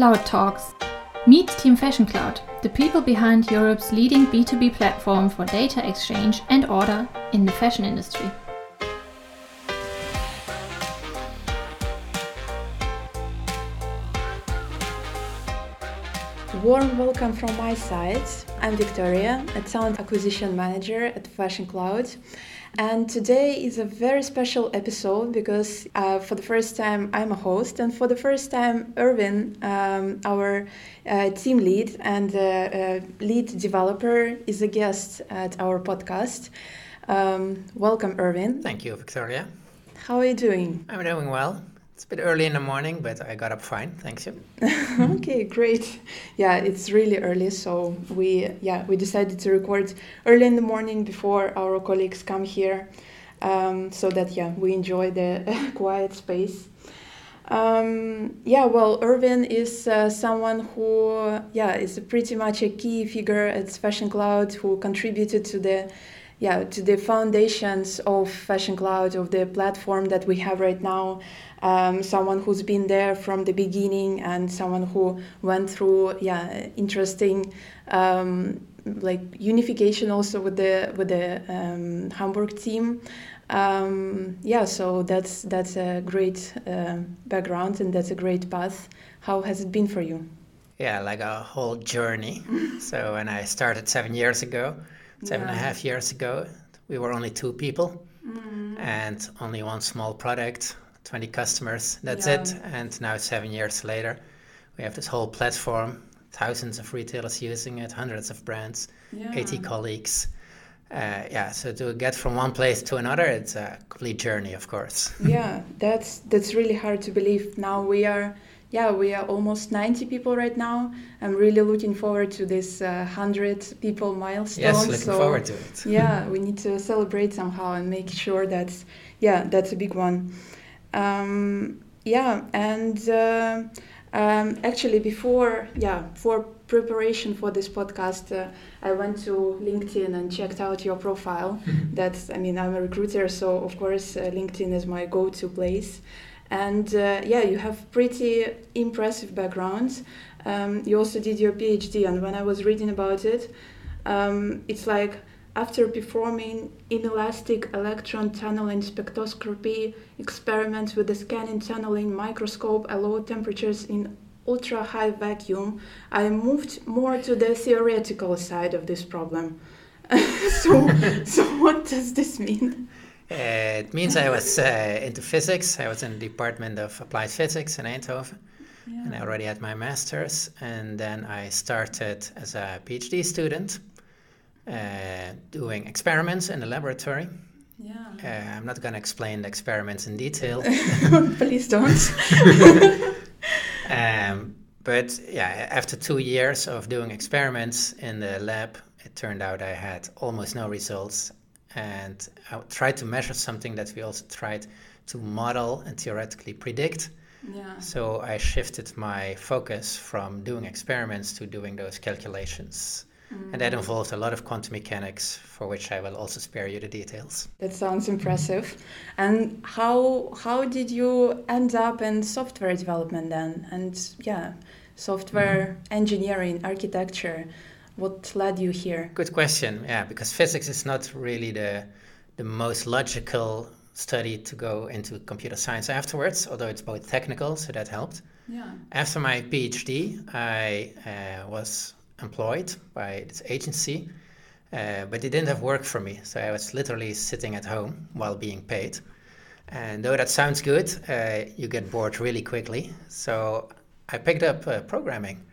Cloud Talks. Meet Team Fashion Cloud, the people behind Europe's leading B2B platform for data exchange and order in the fashion industry. Warm welcome from my side. I'm Victoria, a talent acquisition manager at Fashion Cloud. And today is a very special episode because uh, for the first time I'm a host, and for the first time, Irvin, um, our uh, team lead and uh, uh lead developer, is a guest at our podcast. Um, welcome, Irvin. Thank you, Victoria. How are you doing? I'm doing well. It's a bit early in the morning, but I got up fine. Thanks you. okay, great. Yeah, it's really early, so we yeah we decided to record early in the morning before our colleagues come here, um, so that yeah we enjoy the quiet space. Um, yeah, well, Irvin is uh, someone who yeah is pretty much a key figure at Fashion Cloud who contributed to the yeah to the foundations of Fashion Cloud of the platform that we have right now um, someone who's been there from the beginning and someone who went through yeah interesting um, like unification also with the with the um, Hamburg team. Um, yeah, so that's that's a great uh, background and that's a great path. How has it been for you? Yeah, like a whole journey. so when I started seven years ago, seven yeah. and a half years ago, we were only two people mm. and only one small product 20 customers. That's yeah. it. And now, seven years later, we have this whole platform, thousands of retailers using it, hundreds of brands, yeah. 80 colleagues. Uh, yeah, so to get from one place to another, it's a complete journey, of course. yeah, that's that's really hard to believe. Now we are, yeah, we are almost 90 people right now. I'm really looking forward to this uh, 100 people milestone. Yes, looking so, forward to it. yeah, we need to celebrate somehow and make sure that, yeah, that's a big one. Um, yeah, and uh, um, actually, before yeah, for preparation for this podcast, uh, I went to LinkedIn and checked out your profile. That's I mean, I'm a recruiter, so of course, uh, LinkedIn is my go-to place. And uh, yeah, you have pretty impressive backgrounds. Um, you also did your PhD, and when I was reading about it, um, it's like after performing inelastic electron tunneling spectroscopy experiments with the scanning tunneling microscope at low temperatures in ultra high vacuum, I moved more to the theoretical side of this problem. so, so what does this mean? Uh, it means I was uh, into physics. I was in the Department of Applied Physics in Eindhoven. Yeah. And I already had my master's. And then I started as a PhD student uh, doing experiments in the laboratory. Yeah. Uh, I'm not going to explain the experiments in detail. Please don't. um, but yeah, after two years of doing experiments in the lab, it turned out I had almost no results. And I tried to measure something that we also tried to model and theoretically predict. Yeah. So I shifted my focus from doing experiments to doing those calculations Mm. And that involved a lot of quantum mechanics, for which I will also spare you the details. That sounds impressive. And how how did you end up in software development then? And yeah, software mm-hmm. engineering, architecture. What led you here? Good question. Yeah, because physics is not really the the most logical study to go into computer science afterwards, although it's both technical, so that helped. Yeah. After my PhD, I uh, was employed by this agency, uh, but it didn't have work for me. So I was literally sitting at home while being paid. And though that sounds good, uh, you get bored really quickly. So I picked up uh, programming.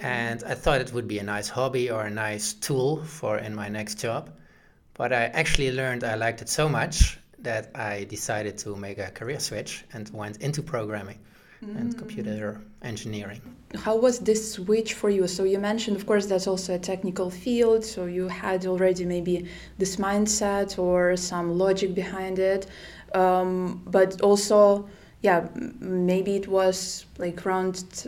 And I thought it would be a nice hobby or a nice tool for in my next job. But I actually learned I liked it so much that I decided to make a career switch and went into programming mm. and computer engineering. How was this switch for you? So you mentioned, of course, that's also a technical field. So you had already maybe this mindset or some logic behind it, um, but also yeah, maybe it was like around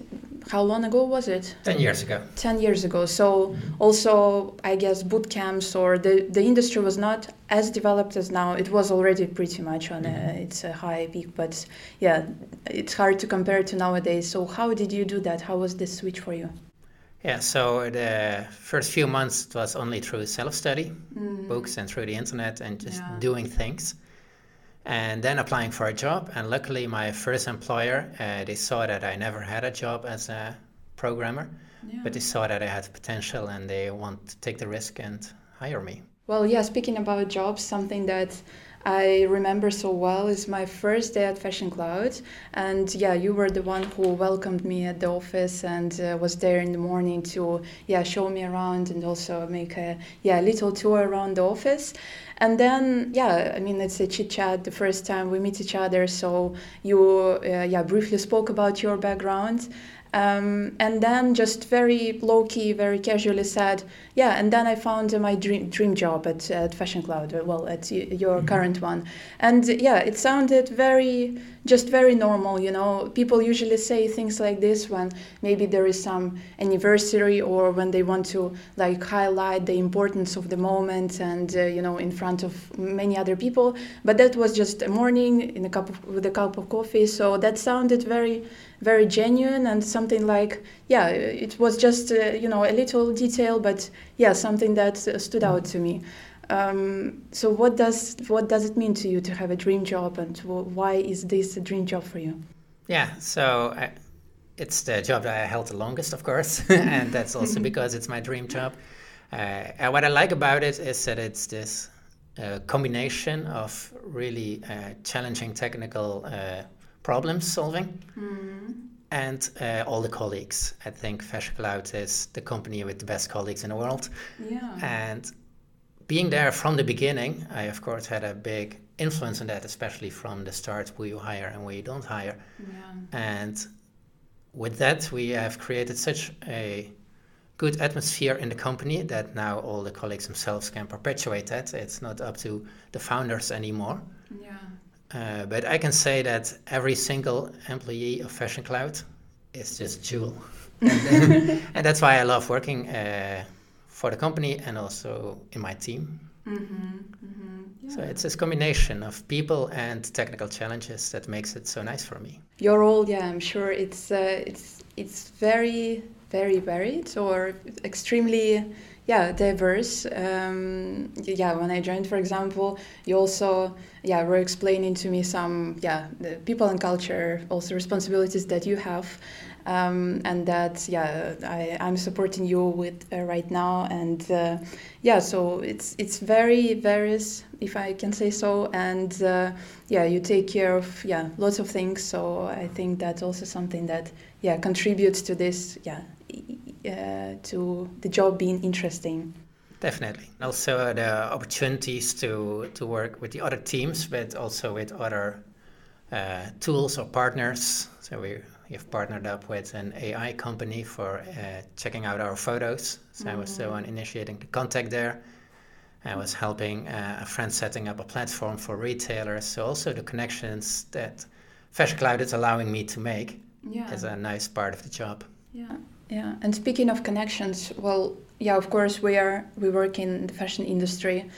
how long ago was it? 10 years ago. 10 years ago. So also I guess boot camps or the, the industry was not as developed as now. It was already pretty much on a, mm-hmm. it's a high peak, but yeah, it's hard to compare to nowadays. So how did you do that? How was this switch for you? Yeah, so the first few months it was only through self-study, mm. books and through the internet and just yeah. doing things and then applying for a job. And luckily, my first employer, uh, they saw that I never had a job as a programmer, yeah. but they saw that I had potential and they want to take the risk and hire me. Well, yeah, speaking about jobs, something that I remember so well is my first day at Fashion Cloud. And yeah, you were the one who welcomed me at the office and uh, was there in the morning to yeah show me around and also make a yeah little tour around the office. And then yeah, I mean it's a chit chat the first time we meet each other. So you uh, yeah briefly spoke about your background um, and then just very low key, very casually said, yeah. And then I found uh, my dream dream job at, at Fashion Cloud, uh, well, at your mm-hmm. current one. And yeah, it sounded very, just very normal. You know, people usually say things like this when maybe there is some anniversary or when they want to like highlight the importance of the moment and uh, you know in front of many other people. But that was just a morning in a cup of, with a cup of coffee. So that sounded very very genuine and something like yeah it was just uh, you know a little detail but yeah something that uh, stood out to me um, so what does what does it mean to you to have a dream job and why is this a dream job for you yeah so I, it's the job that i held the longest of course and that's also because it's my dream job uh, and what i like about it is that it's this uh, combination of really uh, challenging technical uh, problem solving. Mm. And uh, all the colleagues. I think Fashion Cloud is the company with the best colleagues in the world. Yeah. And being there from the beginning, I of course had a big influence on that, especially from the start, who you hire and who you don't hire. Yeah. And with that, we have created such a good atmosphere in the company that now all the colleagues themselves can perpetuate that. It's not up to the founders anymore. Yeah. Uh, but I can say that every single employee of Fashion Cloud is just jewel. and, and, that's why I love working uh, for the company and also in my team. Mm-hmm, mm-hmm, yeah. So it's this combination of people and technical challenges that makes it so nice for me. Your role, yeah, I'm sure it's uh, it's it's very very varied or extremely yeah diverse um, yeah when i joined for example you also yeah were explaining to me some yeah the people and culture also responsibilities that you have um, and that yeah I, i'm supporting you with uh, right now and uh, yeah so it's it's very various if i can say so and uh, yeah you take care of yeah lots of things so i think that's also something that yeah contributes to this yeah uh, to the job being interesting. Definitely. Also, the opportunities to, to work with the other teams, but also with other uh, tools or partners. So we have partnered up with an AI company for uh, checking out our photos. So mm-hmm. I was the one initiating the contact there. I was helping uh, a friend setting up a platform for retailers. So also the connections that Fashion Cloud is allowing me to make yeah. is a nice part of the job. Yeah. Yeah, and speaking of connections, well, yeah, of course we are we work in the fashion industry.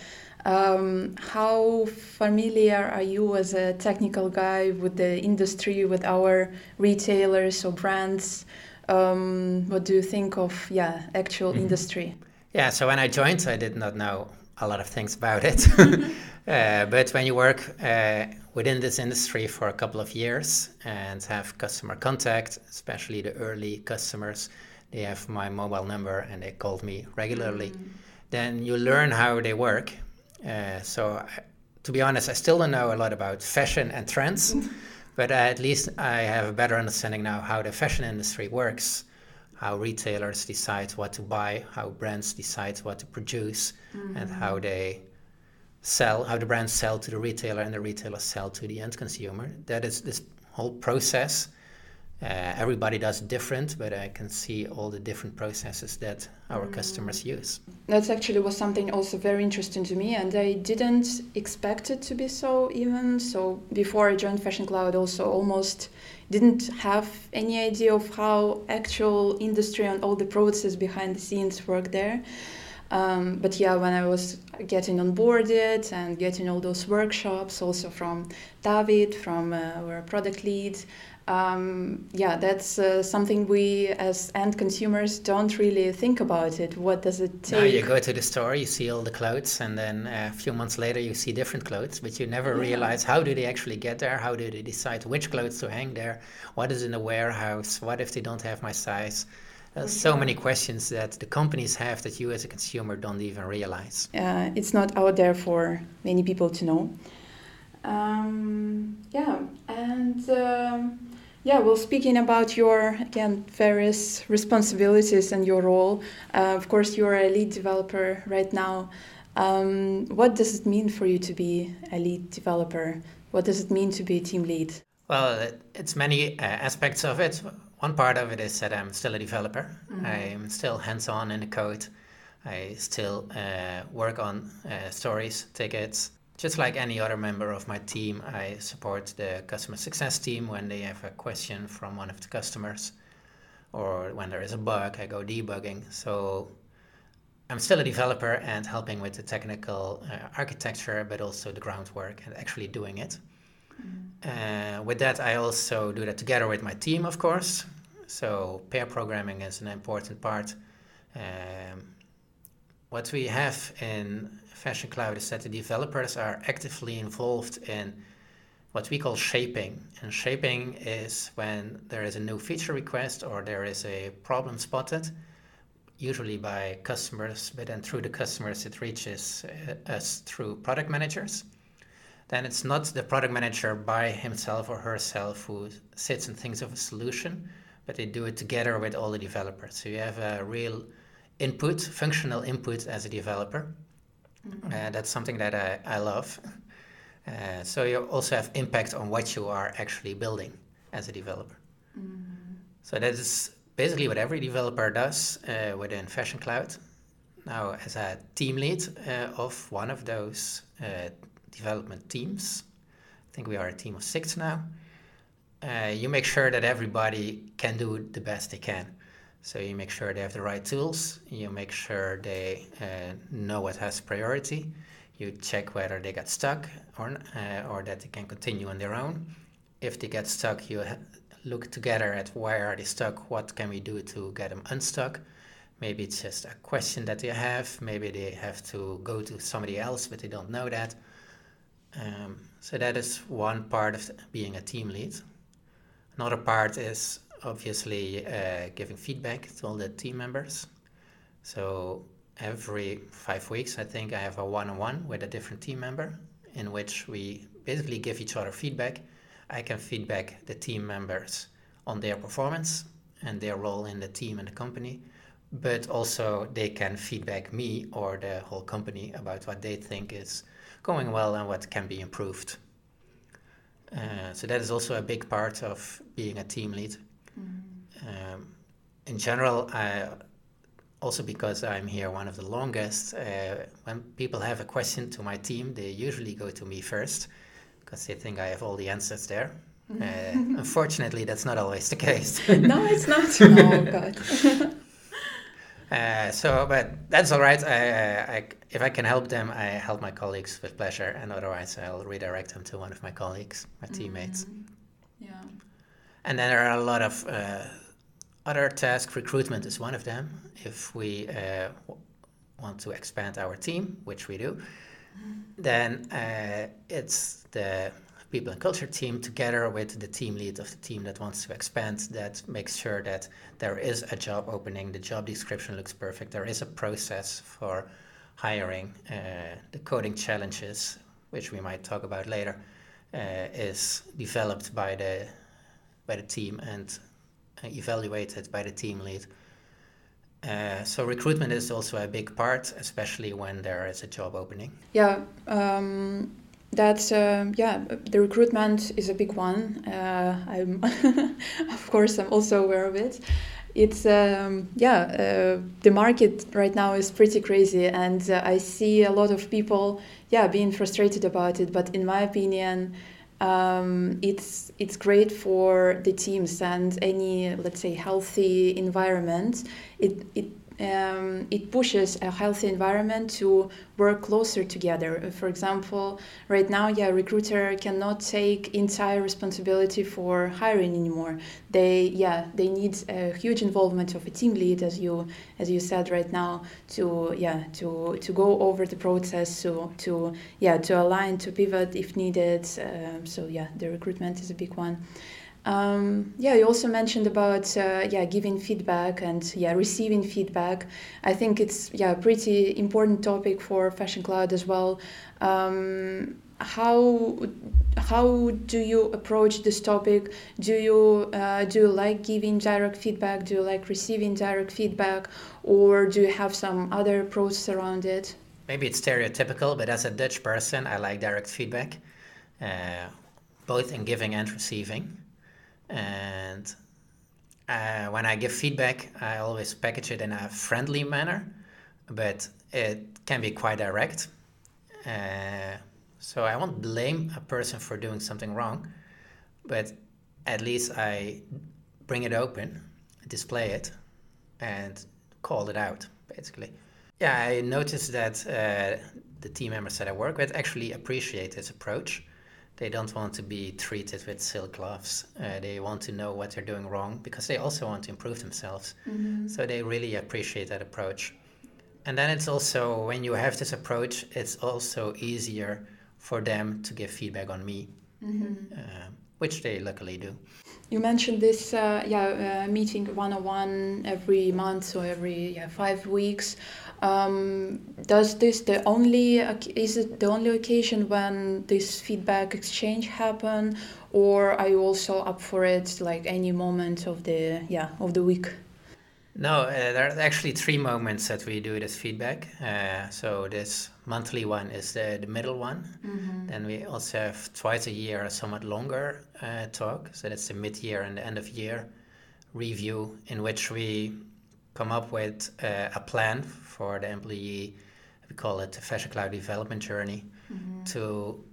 Um, how familiar are you as a technical guy with the industry, with our retailers or brands? Um, what do you think of yeah actual mm-hmm. industry? Yeah, so when I joined, I did not know a lot of things about it. uh, but when you work uh, within this industry for a couple of years and have customer contact, especially the early customers, they have my mobile number and they called me regularly. Mm. Then you learn how they work. Uh, so, I, to be honest, I still don't know a lot about fashion and trends, but at least I have a better understanding now how the fashion industry works, how retailers decide what to buy, how brands decide what to produce, mm-hmm. and how they sell, how the brands sell to the retailer and the retailers sell to the end consumer. That is this whole process uh, everybody does different, but I can see all the different processes that our mm. customers use. That actually was something also very interesting to me, and I didn't expect it to be so even. So before I joined Fashion Cloud, also almost didn't have any idea of how actual industry and all the processes behind the scenes work there. Um, but yeah, when I was getting onboarded and getting all those workshops, also from David, from uh, our product lead, um, yeah, that's uh, something we as end consumers don't really think about it. What does it take? Now you go to the store, you see all the clothes, and then a few months later you see different clothes, but you never yeah. realize how do they actually get there? How do they decide which clothes to hang there? What is in the warehouse? What if they don't have my size? Uh, so many questions that the companies have that you as a consumer don't even realize. Uh, it's not out there for many people to know. Um, yeah, and. Um, yeah, well, speaking about your again various responsibilities and your role, uh, of course, you're a lead developer right now. Um, what does it mean for you to be a lead developer? What does it mean to be a team lead? Well, it's many uh, aspects of it. One part of it is that I'm still a developer. Mm-hmm. I'm still hands-on in the code. I still uh, work on uh, stories, tickets, just like any other member of my team, I support the customer success team when they have a question from one of the customers or when there is a bug, I go debugging. So I'm still a developer and helping with the technical uh, architecture, but also the groundwork and actually doing it. Mm-hmm. Uh, with that, I also do that together with my team, of course. So pair programming is an important part. Um, what we have in Fashion Cloud is that the developers are actively involved in what we call shaping. And shaping is when there is a new feature request or there is a problem spotted, usually by customers, but then through the customers it reaches uh, us through product managers. Then it's not the product manager by himself or herself who sits and thinks of a solution, but they do it together with all the developers. So you have a real input, functional input as a developer. Mm-hmm. Uh, that's something that I, I love. Uh, so you also have impact on what you are actually building as a developer. Mm-hmm. So that is basically what every developer does uh, within Fashion Cloud. Now, as a team lead uh, of one of those uh, development teams, I think we are a team of six now. Uh, you make sure that everybody can do the best they can. So you make sure they have the right tools. You make sure they uh, know what has priority. You check whether they get stuck or uh, or that they can continue on their own. If they get stuck, you look together at why are they stuck. What can we do to get them unstuck? Maybe it's just a question that they have. Maybe they have to go to somebody else, but they don't know that. Um, so that is one part of being a team lead. Another part is obviously uh, giving feedback to all the team members. So every five weeks, I think I have a one-on-one with a different team member in which we basically give each other feedback. I can feedback the team members on their performance and their role in the team and the company, but also they can feedback me or the whole company about what they think is going well and what can be improved. Uh, so that is also a big part of being a team lead. In general, I, also because I'm here one of the longest, uh, when people have a question to my team, they usually go to me first because they think I have all the answers there. Uh, unfortunately, that's not always the case. no, it's not. oh, God. Uh, so, but that's all right. I, I, if I can help them, I help my colleagues with pleasure, and otherwise, I'll redirect them to one of my colleagues, my mm-hmm. teammates. Yeah. And then there are a lot of uh, other tasks. Recruitment is one of them. If we uh, want to expand our team, which we do, then uh, it's the people and culture team together with the team lead of the team that wants to expand that makes sure that there is a job opening the job description looks perfect there is a process for hiring uh, the coding challenges which we might talk about later uh, is developed by the by the team and evaluated by the team lead. Uh, so recruitment is also a big part, especially when there is a job opening. Yeah, um, that's uh, yeah the recruitment is a big one uh, i'm of course i'm also aware of it it's um, yeah uh, the market right now is pretty crazy and uh, i see a lot of people yeah being frustrated about it but in my opinion um, it's it's great for the teams and any let's say healthy environment it it um, it pushes a healthy environment to work closer together. For example, right now, yeah, recruiter cannot take entire responsibility for hiring anymore. They, yeah, they need a huge involvement of a team lead, as you, as you said right now, to, yeah, to to go over the process, to, to, yeah, to align, to pivot if needed. Um, so yeah, the recruitment is a big one. Um, yeah, you also mentioned about uh, yeah giving feedback and yeah receiving feedback. I think it's yeah a pretty important topic for Fashion Cloud as well. Um, how how do you approach this topic? Do you uh, do you like giving direct feedback? Do you like receiving direct feedback, or do you have some other process around it? Maybe it's stereotypical, but as a Dutch person, I like direct feedback, uh, both in giving and receiving. And uh, when I give feedback, I always package it in a friendly manner, but it can be quite direct. Uh, so I won't blame a person for doing something wrong, but at least I bring it open, display it, and call it out, basically. Yeah, I noticed that uh, the team members that I work with actually appreciate this approach they don't want to be treated with silk gloves. Uh, they want to know what they're doing wrong because they also want to improve themselves. Mm-hmm. So they really appreciate that approach. And then it's also, when you have this approach, it's also easier for them to give feedback on me, mm-hmm. uh, which they luckily do. You mentioned this, uh, yeah, uh, meeting one on one every month or every yeah, five weeks. Um, does this the only is it the only occasion when this feedback exchange happen, or are you also up for it like any moment of the yeah of the week? No, uh, there are actually three moments that we do this feedback. Uh, so this monthly one is the, the middle one. Mm-hmm. Then we also have twice a year a somewhat longer uh, talk. So that's the mid-year and the end of year review in which we come up with uh, a plan for the employee. We call it the Fashion Cloud Development Journey mm-hmm. to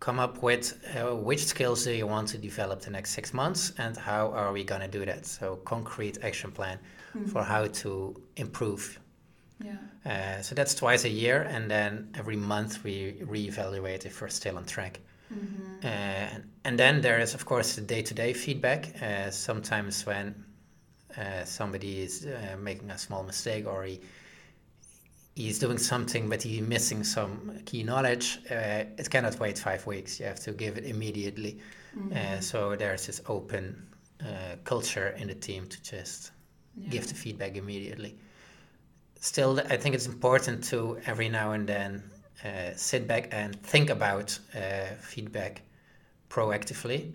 come up with uh, which skills do you want to develop the next six months and how are we going to do that so concrete action plan mm-hmm. for how to improve yeah. Uh, so that's twice a year and then every month we reevaluate if we're still on track mm-hmm. uh, and then there is of course the day-to-day feedback uh, sometimes when uh, somebody is uh, making a small mistake or he he's doing something but he's missing some key knowledge uh, it cannot wait five weeks you have to give it immediately mm-hmm. uh, so there's this open uh, culture in the team to just yeah. give the feedback immediately still i think it's important to every now and then uh, sit back and think about feedback proactively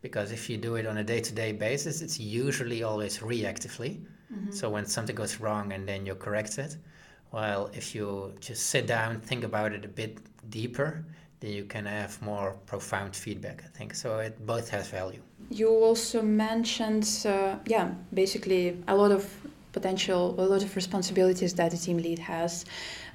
because if you do it on a day-to-day basis it's usually always reactively. Mm-hmm. so when something goes wrong and then you correct it well if you just sit down think about it a bit deeper then you can have more profound feedback i think. So it both has value. You also mentioned uh, yeah basically a lot of potential a lot of responsibilities that the team lead has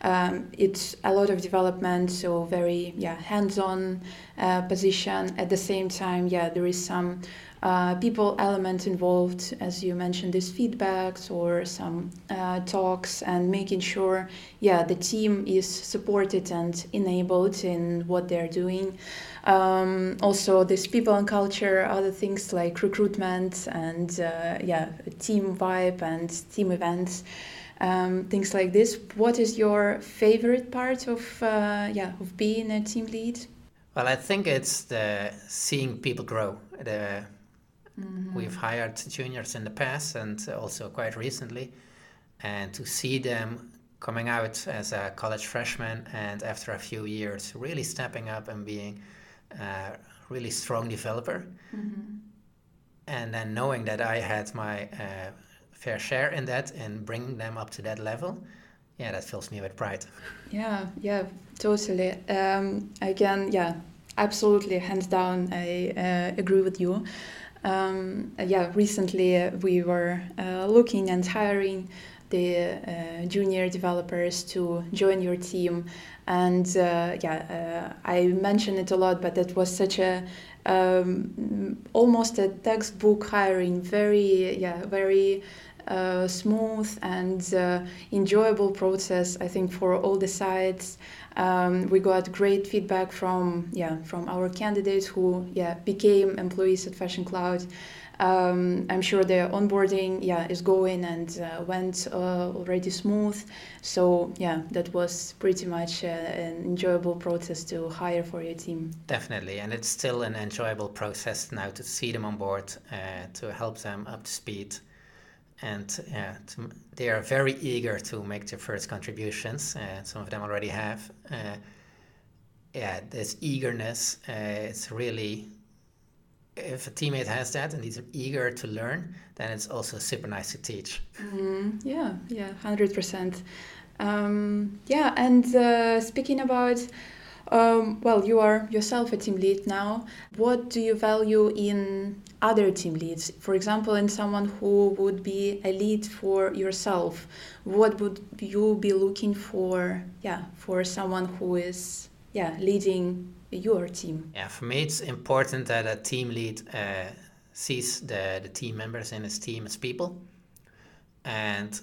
um, it's a lot of development, so very yeah hands-on uh, position. At the same time, yeah, there is some uh, people element involved, as you mentioned, these feedbacks or some uh, talks, and making sure yeah the team is supported and enabled in what they're doing. Um, also, this people and culture, other things like recruitment and uh, yeah team vibe and team events um, things like this. What is your favorite part of uh, yeah of being a team lead? Well, I think it's the seeing people grow. The, mm-hmm. We've hired juniors in the past and also quite recently, and to see them coming out as a college freshman and after a few years really stepping up and being a really strong developer. Mm-hmm. And then knowing that I had my uh, fair share in that and bring them up to that level. yeah, that fills me with pride. Yeah, yeah, totally. Um, again, yeah, absolutely, hands down, I uh, agree with you. Um, yeah, recently we were uh, looking and hiring the uh, junior developers to join your team, and uh, yeah, uh, I mention it a lot, but that was such a um, almost a textbook hiring, very yeah, very uh, smooth and uh, enjoyable process. I think for all the sides, um, we got great feedback from yeah from our candidates who yeah became employees at Fashion Cloud. Um, I'm sure the onboarding yeah is going and uh, went uh, already smooth. So yeah, that was pretty much uh, an enjoyable process to hire for your team. Definitely, and it's still an enjoyable process now to see them on board, uh, to help them up to speed and yeah, to, they are very eager to make their first contributions. Uh, some of them already have. Uh, yeah, this eagerness, uh, it's really, if a teammate has that and he's eager to learn, then it's also super nice to teach. Mm, yeah, yeah, 100%. Um, yeah, and uh, speaking about um, well, you are yourself a team lead now. What do you value in other team leads? For example, in someone who would be a lead for yourself, what would you be looking for? Yeah, for someone who is yeah leading your team. Yeah, for me, it's important that a team lead uh, sees the the team members in his team as people, and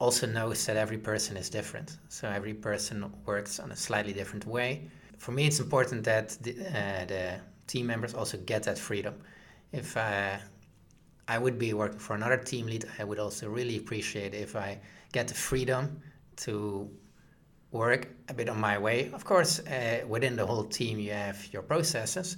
also knows that every person is different. So every person works on a slightly different way. For me, it's important that the, uh, the team members also get that freedom. If uh, I would be working for another team lead, I would also really appreciate if I get the freedom to work a bit on my way. Of course, uh, within the whole team, you have your processes,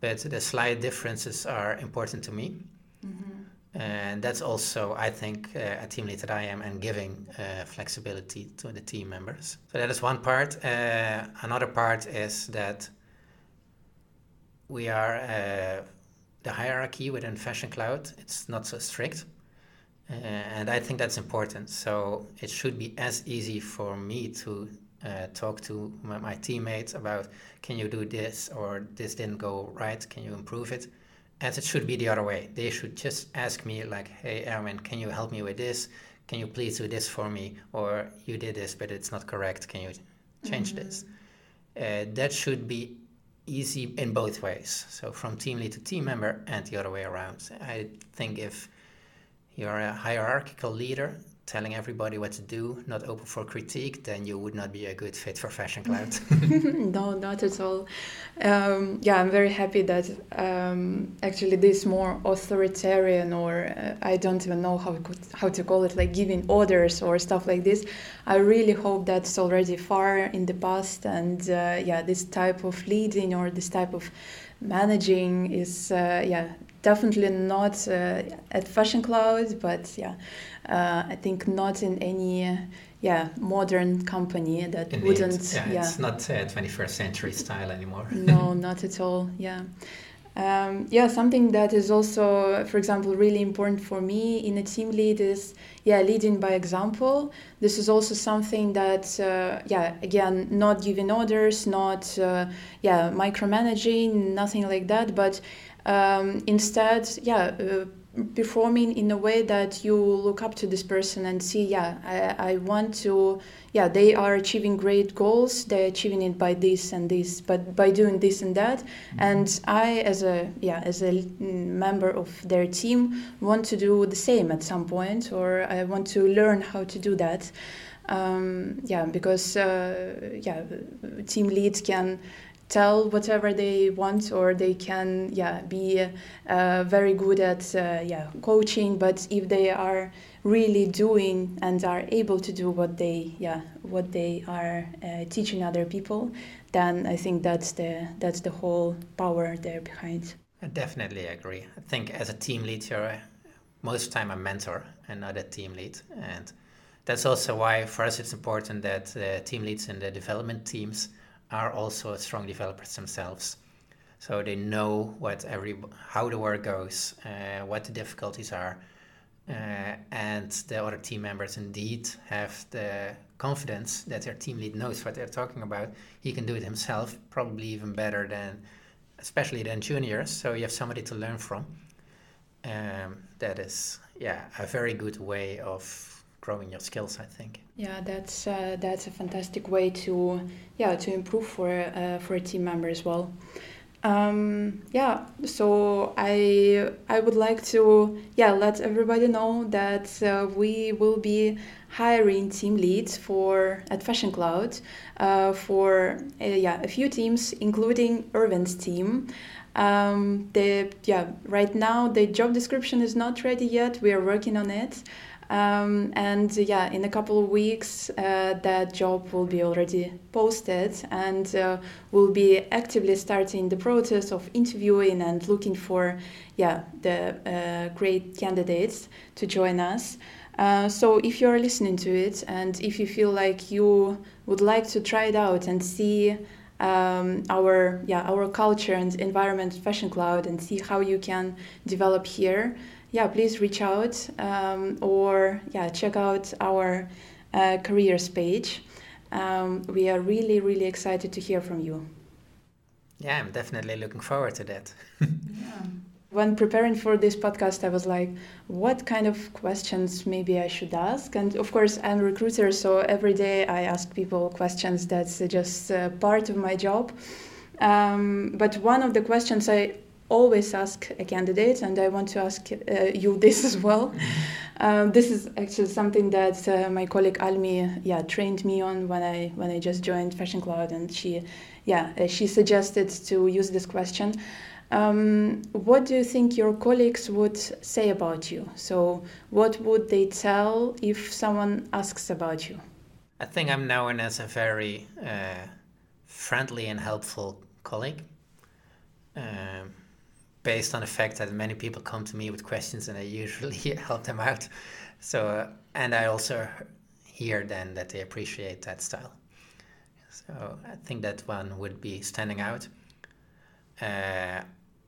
but the slight differences are important to me. Mm-hmm and that's also i think uh, a team lead that i am and giving uh, flexibility to the team members. So that is one part. Uh, another part is that we are uh, the hierarchy within fashion cloud it's not so strict. Uh, and i think that's important. So it should be as easy for me to uh, talk to my, my teammates about can you do this? or this didn't go right. Can you improve it as it should be the other way. They should just ask me like, "Hey, Erwin, can you help me with this? Can you please do this for me? Or you did this, but it's not correct. Can you change mm-hmm. this?" Uh, that should be easy in both ways. So from team lead to team member and the other way around. I think if you're a hierarchical leader, telling everybody what to do, not open for critique, then you would not be a good fit for Fashion Cloud. no, not at all. Um, yeah, I'm very happy that um, actually this more authoritarian, or uh, I don't even know how how to call it, like giving orders or stuff like this. I really hope that's already far in the past, and uh, yeah, this type of leading or this type of managing is uh, yeah definitely not uh, at Fashion Cloud, but yeah, uh, I think not in any yeah modern company that Indeed. wouldn't. Yeah, yeah, it's not 21st uh, century style anymore. no, not at all. Yeah. Um, yeah, something that is also, for example, really important for me in a team lead is, yeah, leading by example. This is also something that, uh, yeah, again, not giving orders, not, uh, yeah, micromanaging, nothing like that, but um, instead, yeah, uh, performing in a way that you look up to this person and see, yeah, I, I want to, yeah, they are achieving great goals. They're achieving it by this and this, but by doing this and that. And I, as a, yeah, as a member of their team, want to do the same at some point, or I want to learn how to do that. Um, yeah, because uh, yeah, team leads can tell whatever they want or they can yeah be uh, very good at uh, yeah coaching. But if they are really doing and are able to do what they yeah what they are uh, teaching other people then i think that's the that's the whole power there behind. I definitely agree. I think as a team lead you're most time a mentor and not a team lead. And that's also why for us it's important that team leads and the development teams are also strong developers themselves. So they know what every how the work goes, uh, what the difficulties are, uh, and the other team members indeed have the confidence that their team lead knows what they're talking about. He can do it himself, probably even better than, especially than juniors. So you have somebody to learn from. Um, that is, yeah, a very good way of growing your skills. I think. Yeah, that's uh, that's a fantastic way to yeah to improve for uh, for a team member as well. Um, yeah, so I I would like to yeah let everybody know that uh, we will be hiring team leads for at Fashion Cloud uh, for uh, yeah a few teams, including Erwin's team. Um, the yeah right now the job description is not ready yet. We are working on it. Um, and yeah, in a couple of weeks, uh, that job will be already posted, and uh, we'll be actively starting the process of interviewing and looking for yeah the uh, great candidates to join us. Uh, so if you're listening to it, and if you feel like you would like to try it out and see um, our yeah our culture and environment fashion cloud and see how you can develop here yeah, please reach out um, or yeah, check out our uh, careers page. Um, we are really, really excited to hear from you. Yeah, I'm definitely looking forward to that. yeah. When preparing for this podcast, I was like, what kind of questions maybe I should ask? And of course, I'm a recruiter, so every day I ask people questions. That's just uh, part of my job. Um, but one of the questions I always ask a candidate, and I want to ask uh, you this as well. Um, this is actually something that uh, my colleague Almi, yeah, trained me on when I when I just joined Fashion Cloud, and she, yeah, uh, she suggested to use this question. Um, what do you think your colleagues would say about you? So, what would they tell if someone asks about you? I think I'm known as a very uh, friendly and helpful colleague. Um, based on the fact that many people come to me with questions and I usually help them out. So, uh, and I also hear then that they appreciate that style. So I think that one would be standing out. Uh,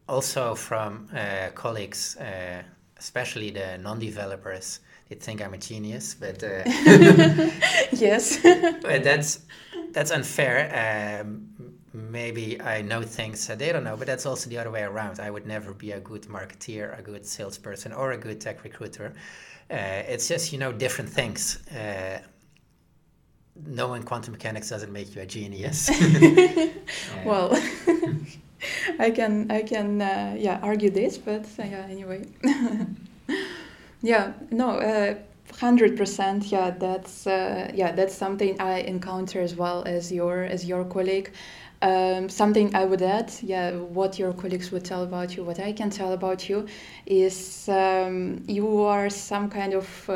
also from uh, colleagues, uh, especially the non-developers, they think I'm a genius, but uh, yes, but that's that's unfair. Um, maybe I know things that they don't know, but that's also the other way around. I would never be a good marketeer, a good salesperson, or a good tech recruiter. Uh, it's just you know different things. Uh, knowing quantum mechanics doesn't make you a genius. uh, well, I can I can uh, yeah argue this, but uh, yeah anyway. yeah no uh, hundred percent yeah that's uh, yeah that's something I encounter as well as your as your colleague. Um, something I would add, yeah, what your colleagues would tell about you, what I can tell about you, is um, you are some kind of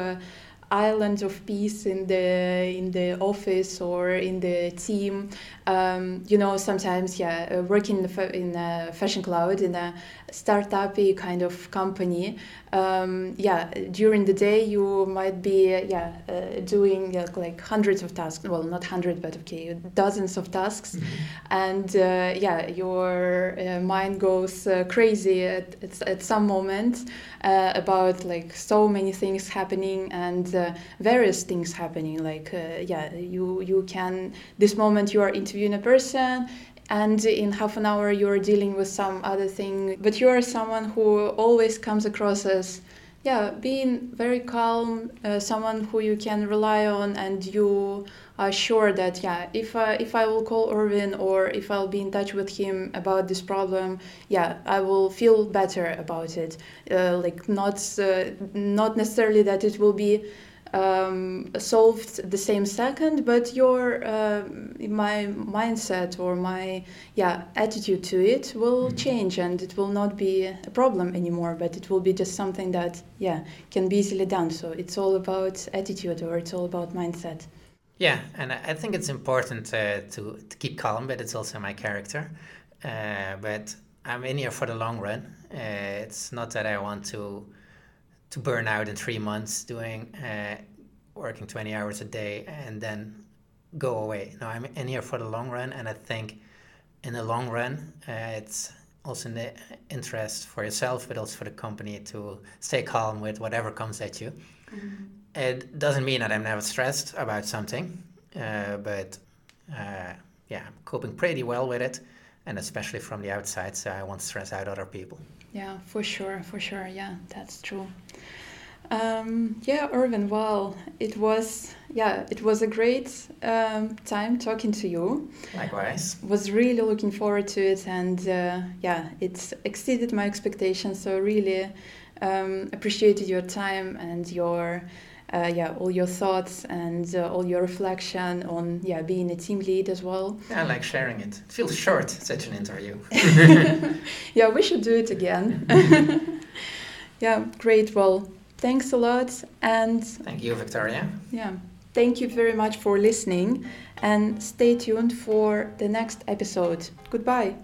uh, island of peace in the in the office or in the team. Um, you know, sometimes yeah, uh, working in, the, in a fashion cloud in a startup kind of company. Um, yeah, during the day you might be uh, yeah uh, doing uh, like hundreds of tasks. Well, not hundred, but okay, dozens of tasks, mm-hmm. and uh, yeah, your uh, mind goes crazy at, at, at some moment about like so many things happening and various things happening. Like yeah, you you can this moment you are interviewing a person and in half an hour you're dealing with some other thing. But you are someone who always comes across as yeah being very calm uh, someone who you can rely on and you are sure that yeah if I, if I will call Irvin or if I'll be in touch with him about this problem yeah I will feel better about it. Uh, like not uh, not necessarily that it will be um, solved the same second, but your uh, my mindset or my yeah attitude to it will mm-hmm. change, and it will not be a problem anymore. But it will be just something that yeah can be easily done. So it's all about attitude, or it's all about mindset. Yeah, and I think it's important uh, to to keep calm, but it's also my character. Uh, but I'm in here for the long run. Uh, it's not that I want to to burn out in three months doing uh, working 20 hours a day and then go away. No, I'm in here for the long run, and I think in the long run, uh, it's also in the interest for yourself, but also for the company to stay calm with whatever comes at you. Mm-hmm. It doesn't mean that I'm never stressed about something, uh, but uh, yeah, I'm coping pretty well with it, and especially from the outside, so I won't stress out other people. Yeah, for sure, for sure. Yeah, that's true. Um, yeah, Irvin. Well, it was yeah, it was a great um, time talking to you. Likewise. Was really looking forward to it, and uh, yeah, it exceeded my expectations. So really um, appreciated your time and your. Uh, yeah, all your thoughts and uh, all your reflection on yeah being a team lead as well. Yeah, I like sharing it. It feels short, such an interview. yeah, we should do it again. yeah, great. Well, Thanks a lot. And thank you, Victoria. Yeah. Thank you very much for listening and stay tuned for the next episode. Goodbye.